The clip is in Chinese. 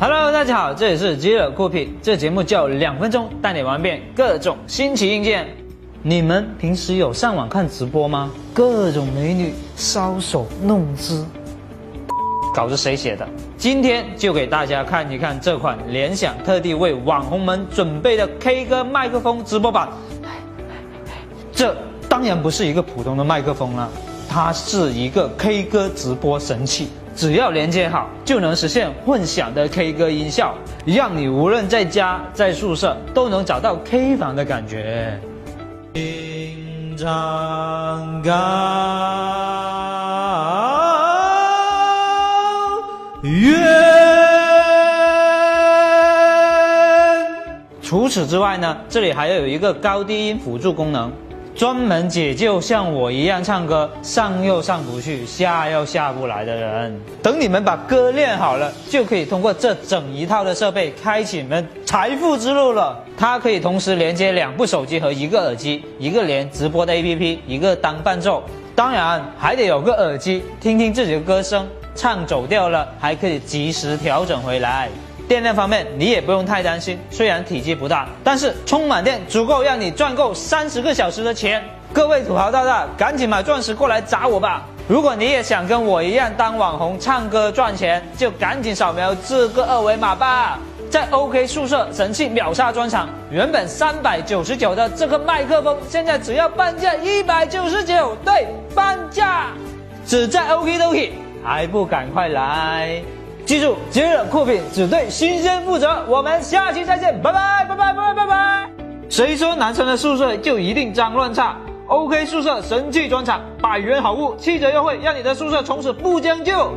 Hello，大家好，这里是吉尔酷品，这节目叫两分钟带你玩遍各种新奇硬件。你们平时有上网看直播吗？各种美女搔首弄姿，稿子谁写的？今天就给大家看一看这款联想特地为网红们准备的 K 歌麦克风直播版。这当然不是一个普通的麦克风了，它是一个 K 歌直播神器。只要连接好，就能实现混响的 K 歌音效，让你无论在家在宿舍都能找到 K 房的感觉。心长高远。除此之外呢，这里还要有一个高低音辅助功能。专门解救像我一样唱歌上又上不去下又下不来的人。等你们把歌练好了，就可以通过这整一套的设备开启你们财富之路了。它可以同时连接两部手机和一个耳机，一个连直播的 APP，一个当伴奏。当然还得有个耳机，听听自己的歌声，唱走调了还可以及时调整回来。电量方面，你也不用太担心。虽然体积不大，但是充满电足够让你赚够三十个小时的钱。各位土豪大大，赶紧买钻石过来砸我吧！如果你也想跟我一样当网红唱歌赚钱，就赶紧扫描这个二维码吧。在 OK 宿舍神器秒杀专场，原本三百九十九的这个麦克风，现在只要半价一百九十九，对，半价，只在 OK 都可以，还不赶快来！记住，节日酷品只对新鲜负责。我们下期再见，拜拜拜拜拜拜拜拜。谁说男生的宿舍就一定脏乱差？OK 宿舍神器专场，百元好物，七折优惠，让你的宿舍从此不将就。